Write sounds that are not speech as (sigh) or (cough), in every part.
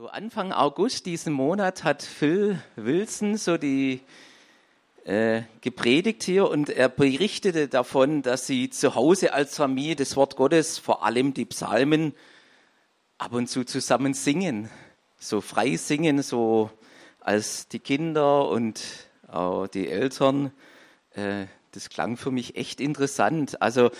So Anfang August diesen Monat hat Phil Wilson so die äh, gepredigt hier und er berichtete davon, dass sie zu Hause als Familie das Wort Gottes, vor allem die Psalmen, ab und zu zusammen singen, so frei singen, so als die Kinder und auch die Eltern. Äh, das klang für mich echt interessant. Also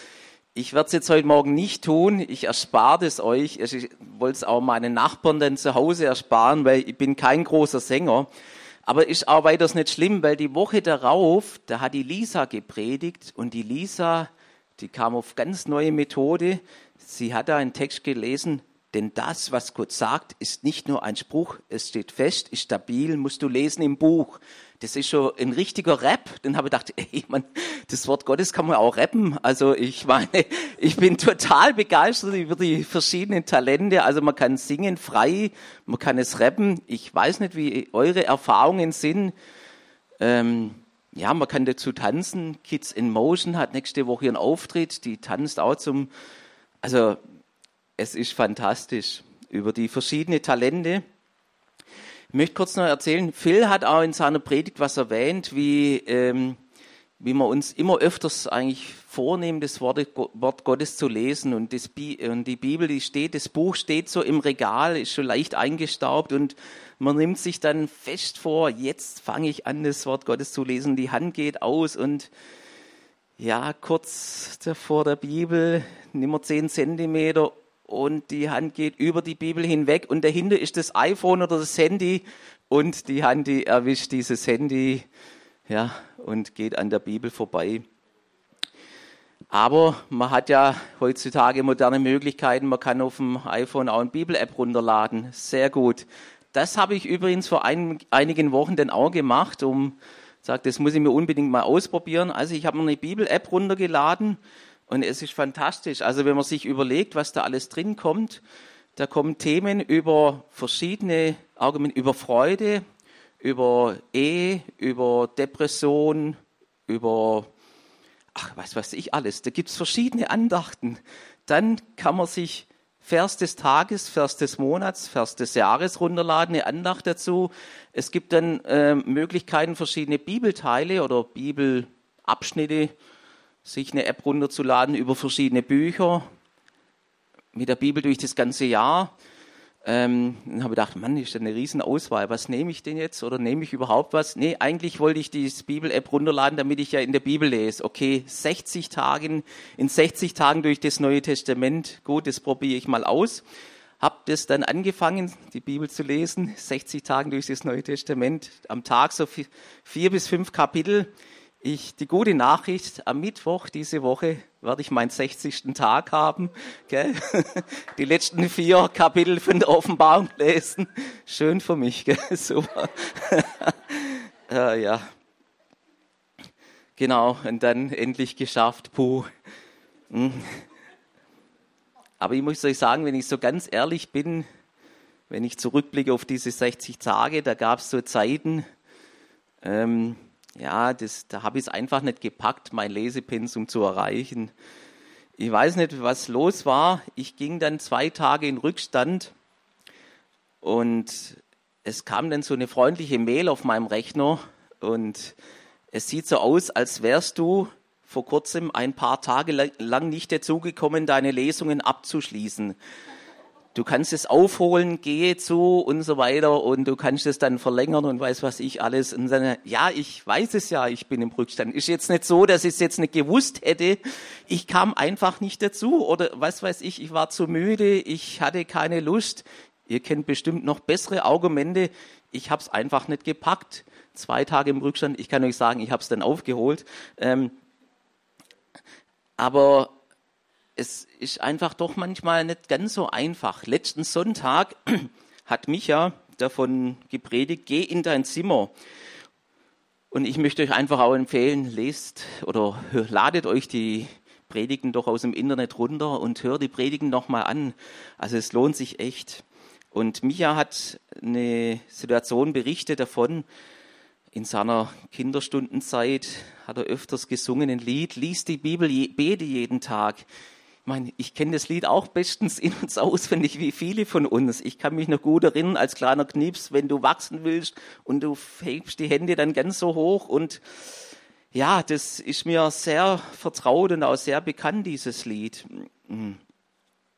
ich werde es jetzt heute Morgen nicht tun. Ich erspare es euch. Ich wollte es auch meinen Nachbarn dann zu Hause ersparen, weil ich bin kein großer Sänger. Aber ist auch weiters nicht schlimm, weil die Woche darauf, da hat die Lisa gepredigt und die Lisa, die kam auf ganz neue Methode. Sie hat da einen Text gelesen, denn das, was Gott sagt, ist nicht nur ein Spruch, es steht fest, ist stabil, musst du lesen im Buch das ist schon ein richtiger Rap. Dann habe ich gedacht, (laughs) ey, man, das Wort Gottes kann man auch rappen. Also ich meine, (laughs) ich bin total begeistert über die verschiedenen Talente. Also man kann singen frei, man kann es rappen. Ich weiß nicht, wie eure Erfahrungen sind. Ähm, ja, man kann dazu tanzen. Kids in Motion hat nächste Woche einen Auftritt. Die tanzt auch zum, also es ist fantastisch über die verschiedenen Talente. Ich möchte kurz noch erzählen, Phil hat auch in seiner Predigt was erwähnt, wie, ähm, wie wir uns immer öfters eigentlich vornehmen, das Wort, Wort Gottes zu lesen. Und, das, und die Bibel, die steht, das Buch steht so im Regal, ist schon leicht eingestaubt und man nimmt sich dann fest vor, jetzt fange ich an, das Wort Gottes zu lesen. Die Hand geht aus und ja, kurz vor der Bibel, nimm mal zehn Zentimeter und die Hand geht über die Bibel hinweg und dahinter ist das iPhone oder das Handy und die Hand, die erwischt dieses Handy ja, und geht an der Bibel vorbei. Aber man hat ja heutzutage moderne Möglichkeiten. Man kann auf dem iPhone auch eine Bibel-App runterladen. Sehr gut. Das habe ich übrigens vor ein, einigen Wochen dann auch gemacht, um sagt, das muss ich mir unbedingt mal ausprobieren. Also ich habe mir eine Bibel-App runtergeladen und es ist fantastisch. Also wenn man sich überlegt, was da alles drin kommt, da kommen Themen über verschiedene Argumente, über Freude, über Ehe, über Depression, über, ach, was weiß ich alles. Da gibt es verschiedene Andachten. Dann kann man sich Vers des Tages, Vers des Monats, Vers des Jahres runterladen, eine Andacht dazu. Es gibt dann äh, Möglichkeiten, verschiedene Bibelteile oder Bibelabschnitte sich eine App runterzuladen über verschiedene Bücher mit der Bibel durch das ganze Jahr. Ähm, dann habe ich gedacht, Mann, ist das eine riesen Auswahl. Was nehme ich denn jetzt oder nehme ich überhaupt was? Nee, eigentlich wollte ich die Bibel-App runterladen, damit ich ja in der Bibel lese. Okay, 60 Tagen, in 60 Tagen durch das Neue Testament. Gut, das probiere ich mal aus. Hab das dann angefangen, die Bibel zu lesen, 60 Tagen durch das Neue Testament, am Tag so vier, vier bis fünf Kapitel ich, die gute Nachricht, am Mittwoch diese Woche werde ich meinen 60. Tag haben. Gell? (laughs) Die letzten vier Kapitel von der Offenbarung lesen. Schön für mich, gell? (laughs) super. (laughs) äh, ja, genau, und dann endlich geschafft. Puh. Hm. Aber ich muss euch sagen, wenn ich so ganz ehrlich bin, wenn ich zurückblicke auf diese 60 Tage, da gab es so Zeiten, ähm, ja, das, da habe ich es einfach nicht gepackt, mein Lesepensum zu erreichen. Ich weiß nicht, was los war. Ich ging dann zwei Tage in Rückstand und es kam dann so eine freundliche Mail auf meinem Rechner und es sieht so aus, als wärst du vor kurzem ein paar Tage lang nicht dazugekommen, deine Lesungen abzuschließen du kannst es aufholen, gehe zu und so weiter und du kannst es dann verlängern und weiß was ich alles. Und dann, ja, ich weiß es ja, ich bin im Rückstand. Ist jetzt nicht so, dass ich es jetzt nicht gewusst hätte. Ich kam einfach nicht dazu oder was weiß ich, ich war zu müde, ich hatte keine Lust. Ihr kennt bestimmt noch bessere Argumente. Ich habe es einfach nicht gepackt. Zwei Tage im Rückstand. Ich kann euch sagen, ich habe es dann aufgeholt. Ähm, aber es ist einfach doch manchmal nicht ganz so einfach. Letzten Sonntag (clears throat) hat Micha davon gepredigt, geh in dein Zimmer. Und ich möchte euch einfach auch empfehlen, lest oder ladet euch die Predigen doch aus dem Internet runter und hört die Predigen nochmal an. Also es lohnt sich echt. Und Micha hat eine Situation berichtet davon, in seiner Kinderstundenzeit hat er öfters gesungen ein Lied, liest die Bibel, bete jeden Tag. Ich meine, ich kenne das Lied auch bestens in uns auswendig, wie viele von uns. Ich kann mich noch gut erinnern, als kleiner Knips, wenn du wachsen willst und du hebst die Hände dann ganz so hoch und ja, das ist mir sehr vertraut und auch sehr bekannt, dieses Lied.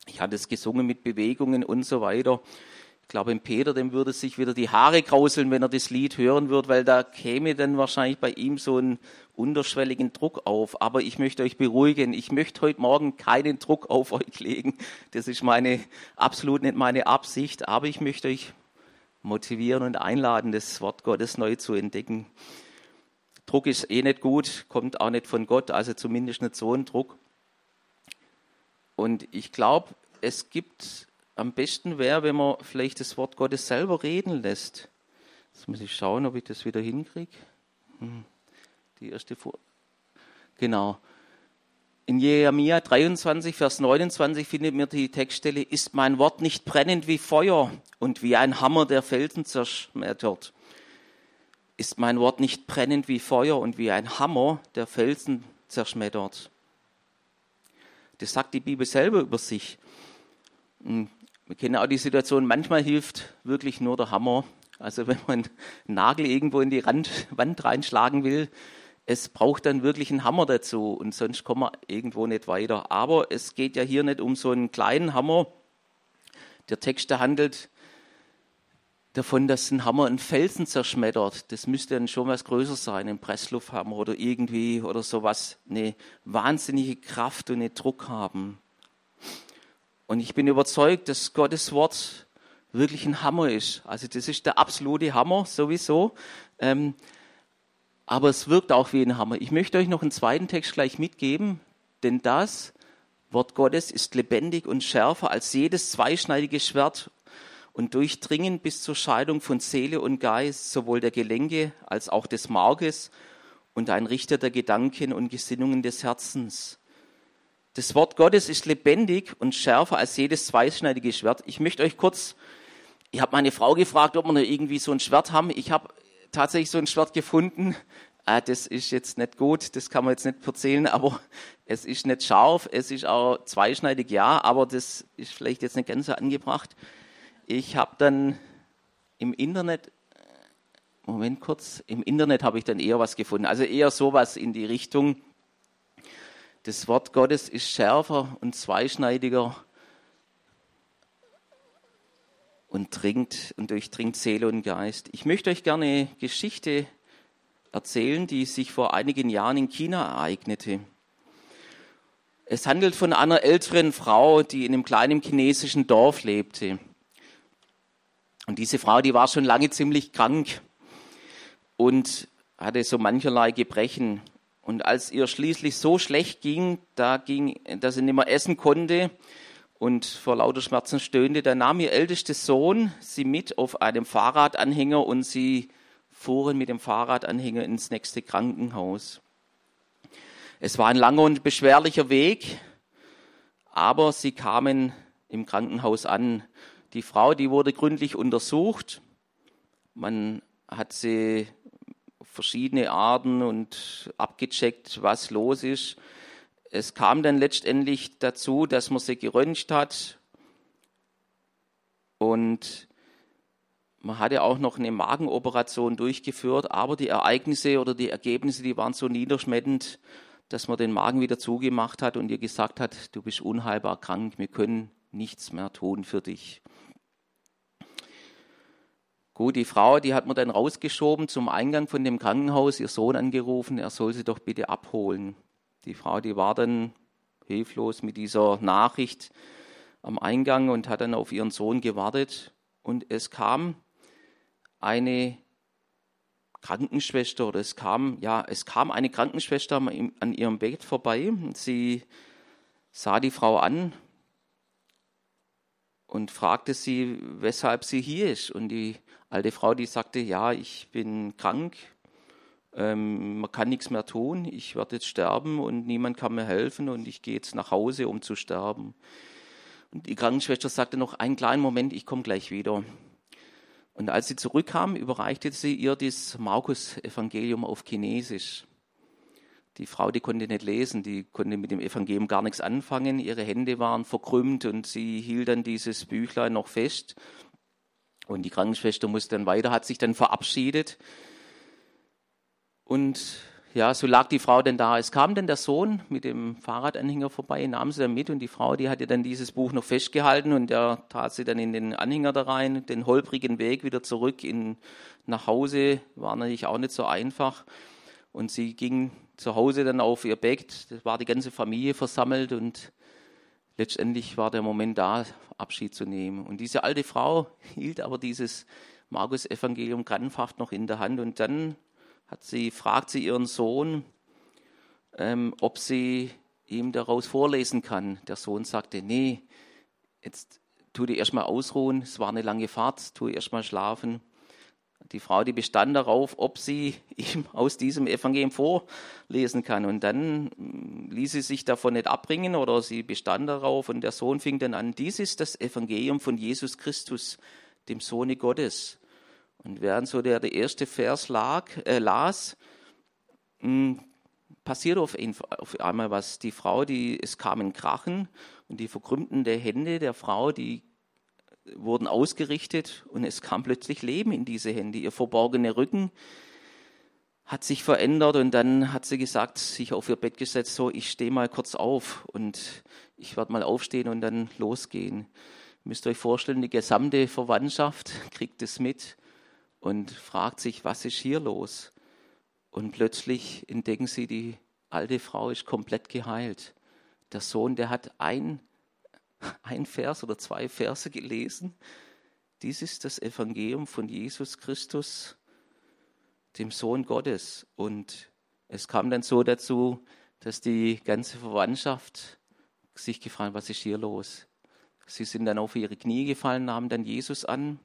Ich hatte es gesungen mit Bewegungen und so weiter. Ich glaube, im Peter, dem würde sich wieder die Haare krauseln, wenn er das Lied hören würde, weil da käme dann wahrscheinlich bei ihm so ein unterschwelligen Druck auf. Aber ich möchte euch beruhigen. Ich möchte heute Morgen keinen Druck auf euch legen. Das ist meine, absolut nicht meine Absicht. Aber ich möchte euch motivieren und einladen, das Wort Gottes neu zu entdecken. Druck ist eh nicht gut, kommt auch nicht von Gott, also zumindest nicht so ein Druck. Und ich glaube, es gibt am besten wäre, wenn man vielleicht das Wort Gottes selber reden lässt. Jetzt muss ich schauen, ob ich das wieder hinkriege. Hm. Die erste Vor Genau. In Jeremia 23, Vers 29 findet mir die Textstelle, ist mein Wort nicht brennend wie Feuer und wie ein Hammer, der Felsen zerschmettert ist mein Wort nicht brennend wie Feuer und wie ein Hammer, der Felsen zerschmettert. Das sagt die Bibel selber über sich. Wir kennen auch die Situation, manchmal hilft wirklich nur der Hammer. Also wenn man einen Nagel irgendwo in die Rand, Wand reinschlagen will, es braucht dann wirklich einen Hammer dazu und sonst kommen wir irgendwo nicht weiter. Aber es geht ja hier nicht um so einen kleinen Hammer. Der Text handelt davon, dass ein Hammer einen Felsen zerschmettert. Das müsste dann schon was größer sein, ein Presslufthammer oder irgendwie oder sowas. Eine wahnsinnige Kraft und einen Druck haben. Und ich bin überzeugt, dass Gottes Wort wirklich ein Hammer ist. Also das ist der absolute Hammer sowieso. Ähm, aber es wirkt auch wie ein Hammer. Ich möchte euch noch einen zweiten Text gleich mitgeben, denn das Wort Gottes ist lebendig und schärfer als jedes zweischneidige Schwert und durchdringen bis zur Scheidung von Seele und Geist, sowohl der Gelenke als auch des Markes und ein Richter der Gedanken und Gesinnungen des Herzens. Das Wort Gottes ist lebendig und schärfer als jedes zweischneidige Schwert. Ich möchte euch kurz, ich habe meine Frau gefragt, ob wir noch irgendwie so ein Schwert haben. Ich habe tatsächlich so ein Schwert gefunden. Ah, das ist jetzt nicht gut, das kann man jetzt nicht erzählen, aber es ist nicht scharf, es ist auch zweischneidig, ja, aber das ist vielleicht jetzt nicht ganz so angebracht ich habe dann im Internet, Moment kurz, im Internet habe ich dann eher was gefunden, also eher sowas in die Richtung. Das Wort Gottes ist schärfer und zweischneidiger und dringt und durchdringt Seele und Geist. Ich möchte euch gerne eine Geschichte erzählen, die sich vor einigen Jahren in China ereignete. Es handelt von einer älteren Frau, die in einem kleinen chinesischen Dorf lebte. Und diese Frau, die war schon lange ziemlich krank und hatte so mancherlei Gebrechen. Und als ihr schließlich so schlecht ging, da ging, dass sie nicht mehr essen konnte und vor lauter Schmerzen stöhnte, da nahm ihr ältester Sohn sie mit auf einem Fahrradanhänger und sie fuhren mit dem Fahrradanhänger ins nächste Krankenhaus. Es war ein langer und beschwerlicher Weg, aber sie kamen im Krankenhaus an die Frau, die wurde gründlich untersucht. Man hat sie verschiedene Arten und abgecheckt, was los ist. Es kam dann letztendlich dazu, dass man sie geröntgt hat und man hatte auch noch eine Magenoperation durchgeführt, aber die Ereignisse oder die Ergebnisse, die waren so niederschmetternd, dass man den Magen wieder zugemacht hat und ihr gesagt hat, du bist unheilbar krank, wir können nichts mehr tun für dich. Gut, die Frau, die hat man dann rausgeschoben zum Eingang von dem Krankenhaus, ihr Sohn angerufen, er soll sie doch bitte abholen. Die Frau, die war dann hilflos mit dieser Nachricht am Eingang und hat dann auf ihren Sohn gewartet. Und es kam eine Krankenschwester oder es kam, ja, es kam eine Krankenschwester an ihrem Bett vorbei. Sie sah die Frau an und fragte sie, weshalb sie hier ist. Und die alte Frau, die sagte, ja, ich bin krank, ähm, man kann nichts mehr tun, ich werde jetzt sterben und niemand kann mir helfen und ich gehe jetzt nach Hause, um zu sterben. Und die Krankenschwester sagte noch, einen kleinen Moment, ich komme gleich wieder. Und als sie zurückkam, überreichte sie ihr das Markus-Evangelium auf Chinesisch. Die Frau, die konnte nicht lesen, die konnte mit dem Evangelium gar nichts anfangen. Ihre Hände waren verkrümmt und sie hielt dann dieses Büchlein noch fest. Und die Krankenschwester musste dann weiter, hat sich dann verabschiedet. Und ja, so lag die Frau dann da. Es kam dann der Sohn mit dem Fahrradanhänger vorbei, nahm sie dann mit und die Frau, die hatte dann dieses Buch noch festgehalten und der tat sie dann in den Anhänger da rein, den holprigen Weg wieder zurück in, nach Hause, war natürlich auch nicht so einfach. Und sie ging zu Hause dann auf ihr Bett, da war die ganze Familie versammelt und letztendlich war der Moment da, Abschied zu nehmen. Und diese alte Frau (laughs) hielt aber dieses Markus-Evangelium krampfhaft noch in der Hand und dann hat sie, fragt sie ihren Sohn, ähm, ob sie ihm daraus vorlesen kann. Der Sohn sagte, nee, jetzt tu dir erstmal ausruhen, es war eine lange Fahrt, tu erstmal schlafen. Die Frau, die bestand darauf, ob sie (laughs) ihm aus diesem Evangelium vorlesen kann. Und dann hm, ließ sie sich davon nicht abbringen oder sie bestand darauf und der Sohn fing dann an, dies ist das Evangelium von Jesus Christus, dem Sohne Gottes. Und während so der, der erste Vers lag, äh, las, mh, hm, passiert auf, auf, einmal was. Die Frau, die, es kamen Krachen und die verkrümmten der Hände der Frau, die wurden ausgerichtet und es kam plötzlich Leben in diese Hände. Ihr verborgener Rücken hat sich verändert und dann hat sie gesagt, sich auf ihr Bett gesetzt, so, ich stehe mal kurz auf und ich werde mal aufstehen und dann losgehen. Ihr müsst euch vorstellen, die gesamte Verwandtschaft kriegt es mit und fragt sich, was ist hier los? Und plötzlich entdecken sie, die alte Frau ist komplett geheilt. Der Sohn, der hat ein, ein Vers oder zwei Verse gelesen. Dies ist das Evangelium von Jesus Christus, dem Sohn Gottes. Und es kam dann so dazu, dass die ganze Verwandtschaft sich gefragt hat, was ist hier los? Sie sind dann auf ihre Knie gefallen, nahmen dann Jesus an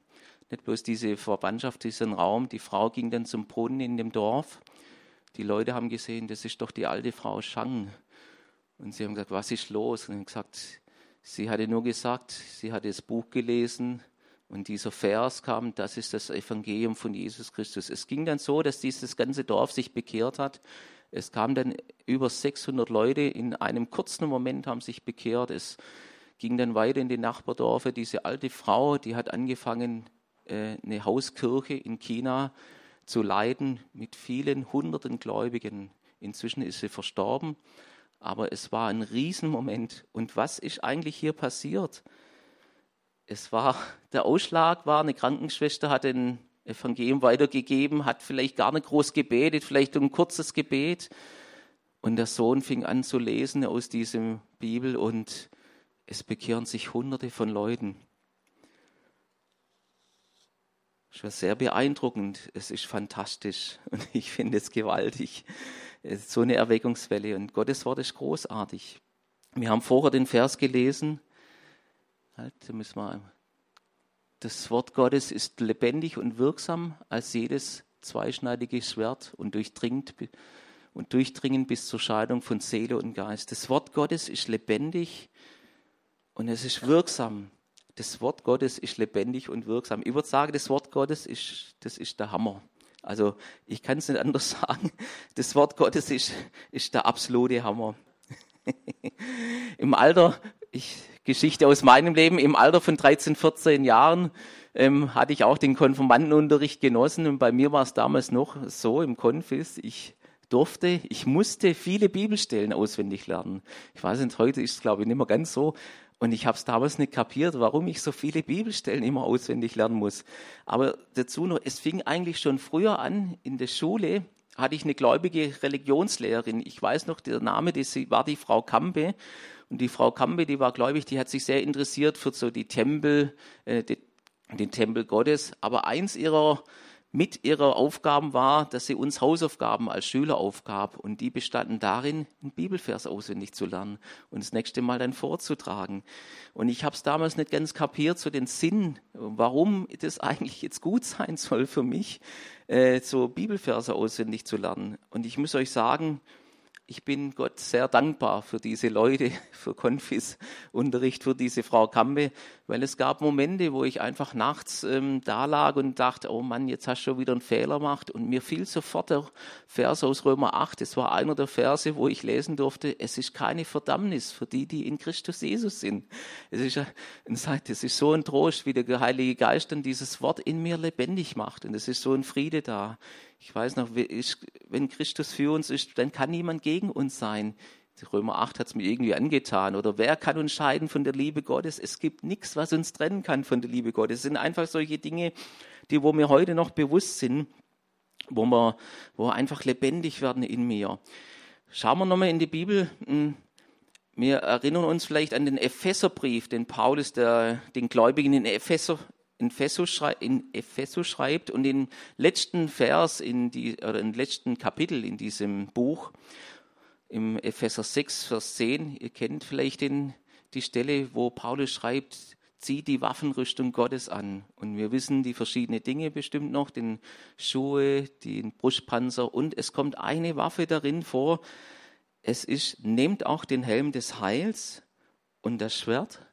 nicht bloß diese Verwandtschaft, diesen Raum. Die Frau ging dann zum Brunnen in dem Dorf. Die Leute haben gesehen, das ist doch die alte Frau Shang. Und sie haben gesagt, was ist los? Und haben gesagt, sie hatte nur gesagt, sie hatte das Buch gelesen und dieser Vers kam, das ist das Evangelium von Jesus Christus. Es ging dann so, dass dieses ganze Dorf sich bekehrt hat. Es kamen dann über 600 Leute in einem kurzen Moment haben sich bekehrt. Es ging dann weiter in die Nachbardorfe. Diese alte Frau, die hat angefangen, äh, eine Hauskirche in China zu leiten mit vielen hunderten Gläubigen. Inzwischen ist sie verstorben, aber es war ein Riesenmoment. Und was ist eigentlich hier passiert? Es war, (laughs) der Ausschlag war, eine Krankenschwester hat ein Evangelium weitergegeben, hat vielleicht gar nicht groß gebetet, vielleicht ein kurzes Gebet. Und der Sohn fing an zu lesen aus diesem Bibel und es bekehren sich hunderte von Leuten. Es war sehr beeindruckend. Es ist fantastisch (laughs) und ich finde es gewaltig. Es ist so eine Erweckungswelle und Gottes Wort ist großartig. Wir haben vorher den Vers gelesen. Halt, da müssen wir. Das Wort Gottes ist lebendig und wirksam als jedes zweischneidige Schwert und durchdringt und durchdringend bis zur Scheidung von Seele und Geist. Das Wort Gottes ist lebendig und es ist wirksam das Wort Gottes ist lebendig und wirksam. Ich würde sagen, das Wort Gottes ist, das ist der Hammer. Also ich kann es nicht anders (laughs) sagen. Das Wort Gottes ist, ist der absolute Hammer. (laughs) Im Alter, ich, Geschichte aus meinem Leben, im Alter von 13, 14 Jahren ähm, hatte ich auch den Konfirmandenunterricht genossen und bei mir war es damals noch so im Konfis, ich durfte, ich musste viele Bibelstellen auswendig lernen. Ich weiß nicht, heute ist es glaube ich nicht mehr ganz so, und ich habe es damals nicht kapiert, warum ich so viele Bibelstellen immer auswendig lernen muss. Aber dazu noch, es fing eigentlich schon früher an. In der Schule hatte ich eine gläubige Religionslehrerin. Ich weiß noch, der Name, das war die Frau Kampe. Und die Frau Kampe, die war gläubig, die hat sich sehr interessiert für so die Tempel, äh, den Tempel Gottes. Aber eins ihrer mit ihrer Aufgaben war, dass sie uns Hausaufgaben als Schüler aufgab. Und die bestanden darin, einen Bibelvers auswendig zu lernen und das nächste Mal dann vorzutragen. Und ich habe es damals nicht ganz kapiert, so den Sinn, warum das eigentlich jetzt gut sein soll für mich, äh, so Bibelverse auswendig zu lernen. Und ich muss euch sagen, ich bin Gott sehr dankbar für diese Leute, (laughs) für Konfis-Unterricht, für diese Frau Kampe, weil es gab Momente, wo ich einfach nachts ähm, da lag und dachte, oh Mann, jetzt hast du schon wieder einen Fehler gemacht. Und mir fiel sofort der Vers aus Römer 8. Es war einer der Verse, wo ich lesen durfte, es ist keine Verdammnis für die, die in Christus Jesus sind. Es ist, es ist so ein Trost, wie der Heilige Geist dann dieses Wort in mir lebendig macht. Und es ist so ein Friede da. Ich weiß noch, wenn Christus für uns ist, dann kann niemand gegen uns sein. Römer 8 hat es mir irgendwie angetan. Oder wer kann uns scheiden von der Liebe Gottes? Es gibt nichts, was uns trennen kann von der Liebe Gottes. Es sind einfach solche Dinge, die wo mir heute noch bewusst sind, wo wir, wo wir einfach lebendig werden in mir. Schauen wir nochmal in die Bibel. Hm, wir erinnern uns vielleicht an den Epheserbrief, den Paulus der, den Gläubigen in Epheser, in Ephesus, schreibt und den letzten Vers in die, oder im letzten Kapitel in diesem Buch, im Epheser 6, Vers 10. Ihr kennt vielleicht den, die Stelle, wo Paulus schreibt, zieht die Waffenrüstung Gottes an. Und wir wissen die verschiedenen Dinge bestimmt noch, den Schuhe, den Brustpanzer und es kommt eine Waffe darin vor. Es ist, nehmt auch den Helm des Heils und das Schwert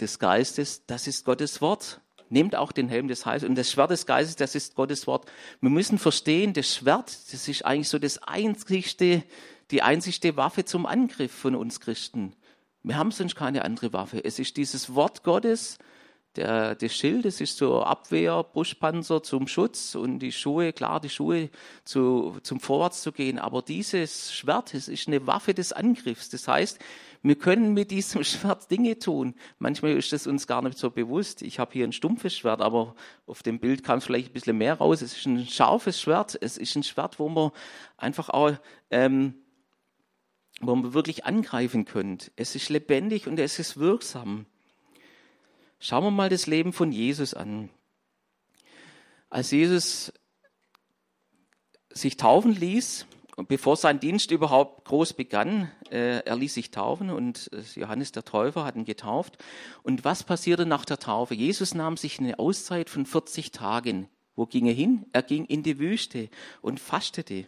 des Geistes, das ist Gottes Wort nehmt auch den Helm des Heils und das Schwert des Geistes, das ist Gottes Wort. Wir müssen verstehen, das Schwert, das ist eigentlich so das einzigste, die einzigste Waffe zum Angriff von uns Christen. Wir haben sonst keine andere Waffe. Es ist dieses Wort Gottes, der, das Schild, das ist zur Abwehr, Brustpanzer zum Schutz und die Schuhe, klar, die Schuhe zu, zum Vorwärts zu gehen. Aber dieses Schwert, es ist eine Waffe des Angriffs. Das heißt, wir können mit diesem (laughs) Schwert Dinge tun. Manchmal ist das uns gar nicht so bewusst. Ich habe hier ein stumpfes Schwert, aber auf dem Bild kam es vielleicht ein bisschen mehr raus. Es ist ein scharfes Schwert. Es ist ein Schwert, wo man einfach auch, ähm, wo man wirklich angreifen könnt. Es ist lebendig und es ist wirksam. Schauen wir mal das Leben von Jesus an. Als Jesus sich taufen ließ, und bevor sein Dienst überhaupt groß begann, äh, er ließ sich taufen und äh, Johannes der Täufer hat ihn getauft. Und was passierte nach der Taufe? Jesus nahm sich eine Auszeit von 40 Tagen. Wo ging er hin? Er ging in die Wüste und fastete.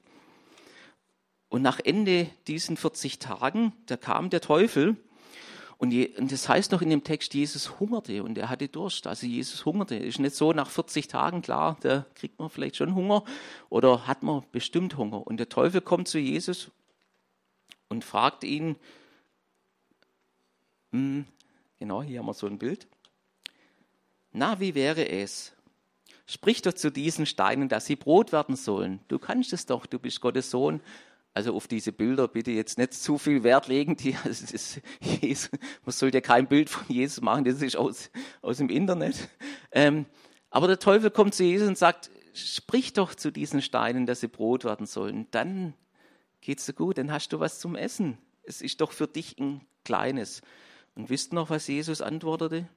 Und nach Ende diesen 40 Tagen, da kam der Teufel und, je, und das heißt noch in dem Text, Jesus hungerte und er hatte Durst. Also Jesus hungerte. Ist nicht so nach 40 Tagen, klar, da kriegt man vielleicht schon Hunger oder hat man bestimmt Hunger. Und der Teufel kommt zu Jesus und fragt ihn, hm, genau, hier haben wir so ein Bild. Na, wie wäre es? Sprich doch zu diesen Steinen, dass sie Brot werden sollen. Du kannst es doch, du bist Gottes Sohn. Also auf diese Bilder bitte jetzt nicht zu viel Wert legen. Die, (laughs) also das, Jesus, man sollte ja kein Bild von Jesus machen, das ist aus, aus dem Internet. Ähm, aber der Teufel kommt zu Jesus und sagt, sprich doch zu diesen Steinen, dass sie Brot werden sollen. Dann geht's dir gut, dann hast du was zum Essen. Es ist doch für dich ein kleines. Und wisst noch, was Jesus antwortete?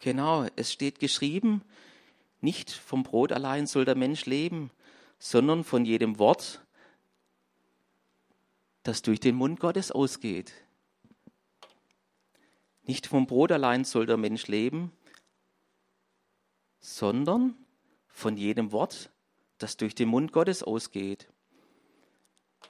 Genau, es steht geschrieben, nicht vom Brot allein soll der Mensch leben, sondern von jedem Wort, das durch den Mund Gottes ausgeht. Nicht vom Brot allein soll der Mensch leben, sondern von jedem Wort, das durch den Mund Gottes ausgeht.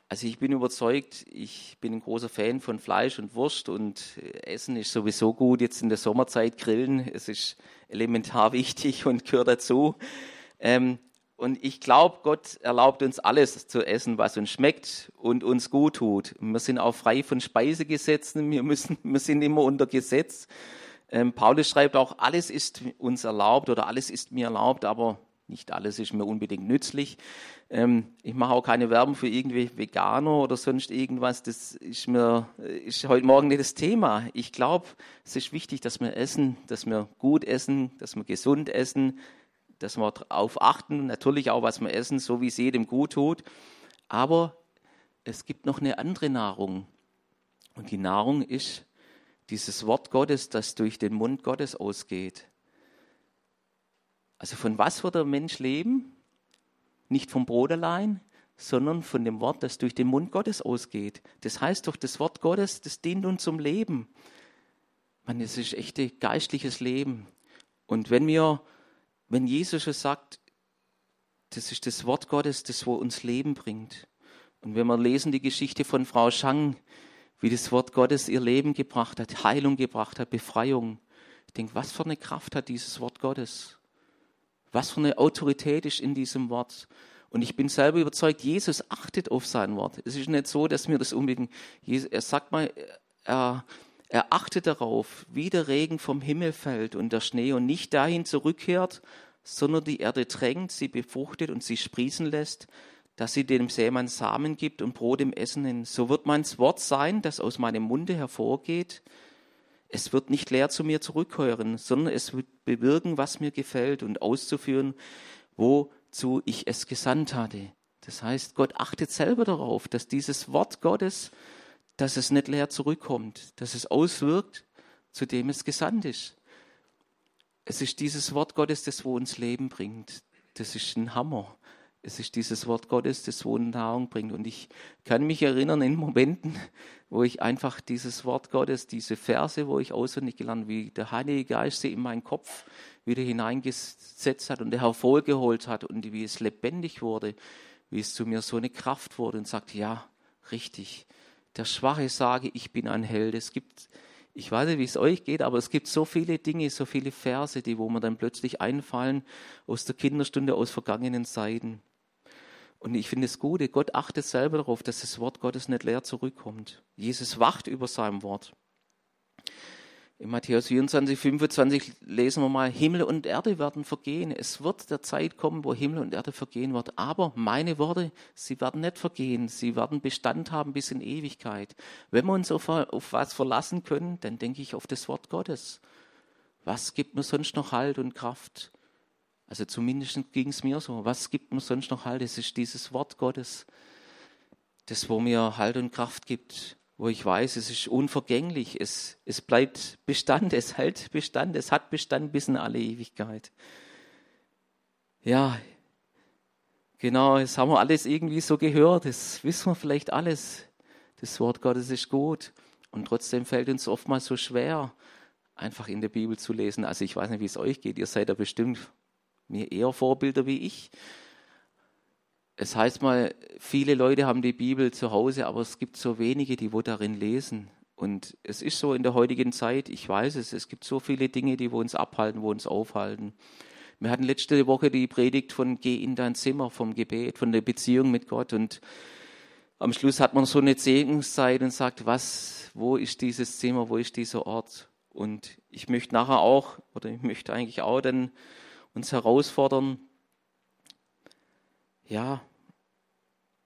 Also ich bin überzeugt, ich bin ein großer Fan von Fleisch und Wurst und Essen ist sowieso gut. Jetzt in der Sommerzeit grillen, es ist elementar wichtig und gehört dazu. Ähm, und ich glaube, Gott erlaubt uns alles zu essen, was uns schmeckt und uns gut tut. Wir sind auch frei von Speisegesetzen. Wir, müssen, (laughs) wir sind immer unter Gesetz. Ähm, Paulus schreibt auch, alles ist uns erlaubt oder alles ist mir erlaubt, aber nicht alles ist mir unbedingt nützlich. Ähm, ich mache auch keine Werbung für irgendwie Veganer oder sonst irgendwas. Das ist mir ist heute Morgen nicht das Thema. Ich glaube, es ist wichtig, dass wir essen, dass wir gut essen, dass wir gesund essen, dass wir darauf achten, natürlich auch, was wir essen, so wie es jedem gut tut. Aber es gibt noch eine andere Nahrung. Und die Nahrung ist dieses Wort Gottes, das durch den Mund Gottes ausgeht. Also von was wird der Mensch leben? Nicht vom Brot allein, sondern von dem Wort, das durch den Mund Gottes ausgeht. Das heißt doch, das Wort Gottes, das dient uns zum Leben. Man, es ist echt ein geistliches Leben. Und wenn wir wenn Jesus schon sagt, das ist das Wort Gottes, das wo uns Leben bringt. Und wenn wir lesen die Geschichte von Frau Schang, wie das Wort Gottes ihr Leben gebracht hat, Heilung gebracht hat, Befreiung. Ich denke, was für eine Kraft hat dieses Wort Gottes? Was für eine Autorität ist in diesem Wort? Und ich bin selber überzeugt, Jesus achtet auf sein Wort. Es ist nicht so, dass mir das unbedingt, er sagt mal, er, er achtet darauf, wie der Regen vom Himmel fällt und der Schnee und nicht dahin zurückkehrt, sondern die Erde drängt, sie befruchtet und sie sprießen lässt, dass sie dem Sämann Samen gibt und Brot im Essen nennt. So wird mein Wort sein, das aus meinem Munde hervorgeht. Es wird nicht leer zu mir zurückhören, sondern es wird bewirken, was mir gefällt und auszuführen, wozu ich es gesandt hatte. Das heißt, Gott achtet selber darauf, dass dieses Wort Gottes, dass es nicht leer zurückkommt, dass es auswirkt, zu dem es gesandt ist. Es ist dieses Wort Gottes, das wo uns Leben bringt. Das ist ein Hammer. Es ist dieses Wort Gottes, das wo Nahrung bringt. Und ich kann mich erinnern in Momenten, wo ich einfach dieses Wort Gottes, diese Verse, wo ich auswendig gelernt, wie der Heilige Geist sie in meinen Kopf wieder hineingesetzt hat und hervorgeholt hat und wie es lebendig wurde, wie es zu mir so eine Kraft wurde und sagt, ja, richtig. Der Schwache sage, ich bin ein Held. Es gibt, ich weiß nicht, wie es euch geht, aber es gibt so viele Dinge, so viele Verse, die, wo mir dann plötzlich einfallen aus der Kinderstunde, aus vergangenen Zeiten. Und ich finde es gut, Gott achtet selber darauf, dass das Wort Gottes nicht leer zurückkommt. Jesus wacht über seinem Wort. In Matthäus 24, 25 lesen wir mal, Himmel und Erde werden vergehen. Es wird der Zeit kommen, wo Himmel und Erde vergehen wird. Aber meine Worte, sie werden nicht vergehen. Sie werden Bestand haben bis in Ewigkeit. Wenn wir uns auf, auf was verlassen können, dann denke ich auf das Wort Gottes. Was gibt mir sonst noch Halt und Kraft? Also zumindest ging es mir so. Was gibt mir sonst noch Halt? Es ist dieses Wort Gottes, das wo mir Halt und Kraft gibt, wo ich weiß, es ist unvergänglich, es, es bleibt Bestand, es hält Bestand, es hat Bestand bis in alle Ewigkeit. Ja, genau, das haben wir alles irgendwie so gehört, das wissen wir vielleicht alles. Das Wort Gottes ist gut und trotzdem fällt uns oftmals so schwer, einfach in der Bibel zu lesen. Also ich weiß nicht, wie es euch geht, ihr seid da bestimmt mir eher Vorbilder wie ich. Es heißt mal, viele Leute haben die Bibel zu Hause, aber es gibt so wenige, die wo darin lesen. Und es ist so in der heutigen Zeit, ich weiß es, es gibt so viele Dinge, die wo uns abhalten, wo uns aufhalten. Wir hatten letzte Woche die Predigt von Geh in dein Zimmer, vom Gebet, von der Beziehung mit Gott. Und am Schluss hat man so eine Segnungszeit und sagt, was, wo ist dieses Zimmer, wo ist dieser Ort? Und ich möchte nachher auch, oder ich möchte eigentlich auch dann uns herausfordern. Ja,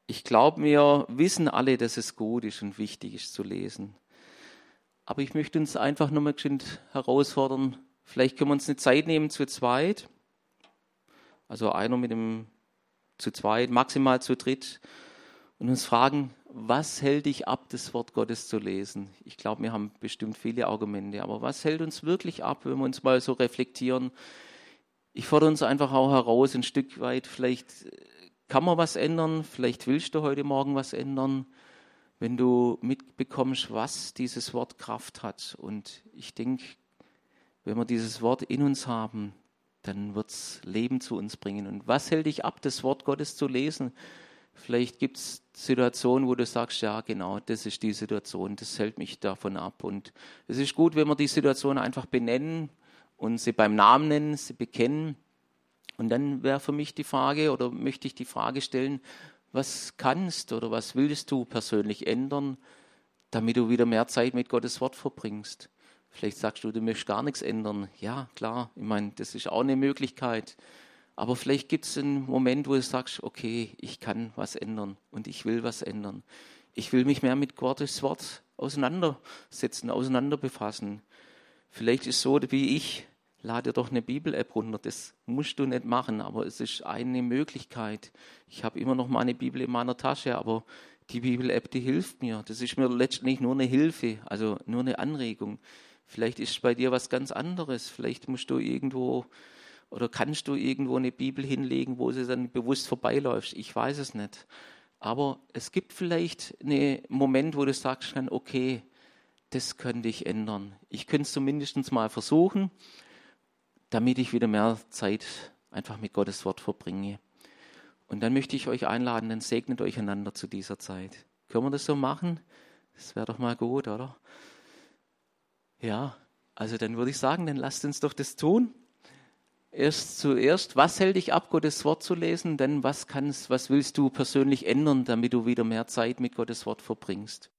ich glaube, wir wissen alle, dass es gut ist und wichtig ist zu lesen. Aber ich möchte uns einfach nochmal herausfordern. Vielleicht können wir uns eine Zeit nehmen zu zweit. Also einer mit dem zu zweit, maximal zu dritt. Und uns fragen, was hält dich ab, das Wort Gottes zu lesen? Ich glaube, wir haben bestimmt viele Argumente. Aber was hält uns wirklich ab, wenn wir uns mal so reflektieren? ich fordere uns einfach auch heraus, ein Stück weit, vielleicht kann man was ändern, vielleicht willst du heute Morgen was ändern, wenn du mitbekommst, was dieses Wort Kraft hat. Und ich denke, wenn wir dieses Wort in uns haben, dann wird es Leben zu uns bringen. Und was hält dich ab, das Wort Gottes zu lesen? Vielleicht gibt es Situationen, wo du sagst, ja, genau, das ist die Situation, das hält mich davon ab. Und es ist gut, wenn wir die Situation einfach benennen, und sie beim Namen nennen, sie bekennen. Und dann wäre für mich die Frage oder möchte ich die Frage stellen, was kannst oder was willst du persönlich ändern, damit du wieder mehr Zeit mit Gottes Wort verbringst? Vielleicht sagst du, du möchtest gar nichts ändern. Ja, klar, ich meine, das ist auch eine Möglichkeit. Aber vielleicht gibt es einen Moment, wo du sagst, okay, ich kann was ändern und ich will was ändern. Ich will mich mehr mit Gottes Wort auseinandersetzen, auseinander befassen. Vielleicht ist so wie ich, lade doch eine Bibel-App runter. Das musst du nicht machen, aber es ist eine Möglichkeit. Ich habe immer noch meine Bibel in meiner Tasche, aber die Bibel-App, die hilft mir. Das ist mir letztendlich nur eine Hilfe, also nur eine Anregung. Vielleicht ist bei dir was ganz anderes. Vielleicht musst du irgendwo oder kannst du irgendwo eine Bibel hinlegen, wo sie dann bewusst vorbeiläuft. Ich weiß es nicht. Aber es gibt vielleicht einen Moment, wo du sagst, okay, das könnte ich ändern. Ich könnte es zumindest mal versuchen damit ich wieder mehr Zeit einfach mit Gottes Wort verbringe. Und dann möchte ich euch einladen, dann segnet euch einander zu dieser Zeit. Können wir das so machen? Das wäre doch mal gut, oder? Ja, also dann würde ich sagen, dann lasst uns doch das tun. Erst zuerst, was hält dich ab, Gottes Wort zu lesen? Dann was kannst, was willst du persönlich ändern, damit du wieder mehr Zeit mit Gottes Wort verbringst?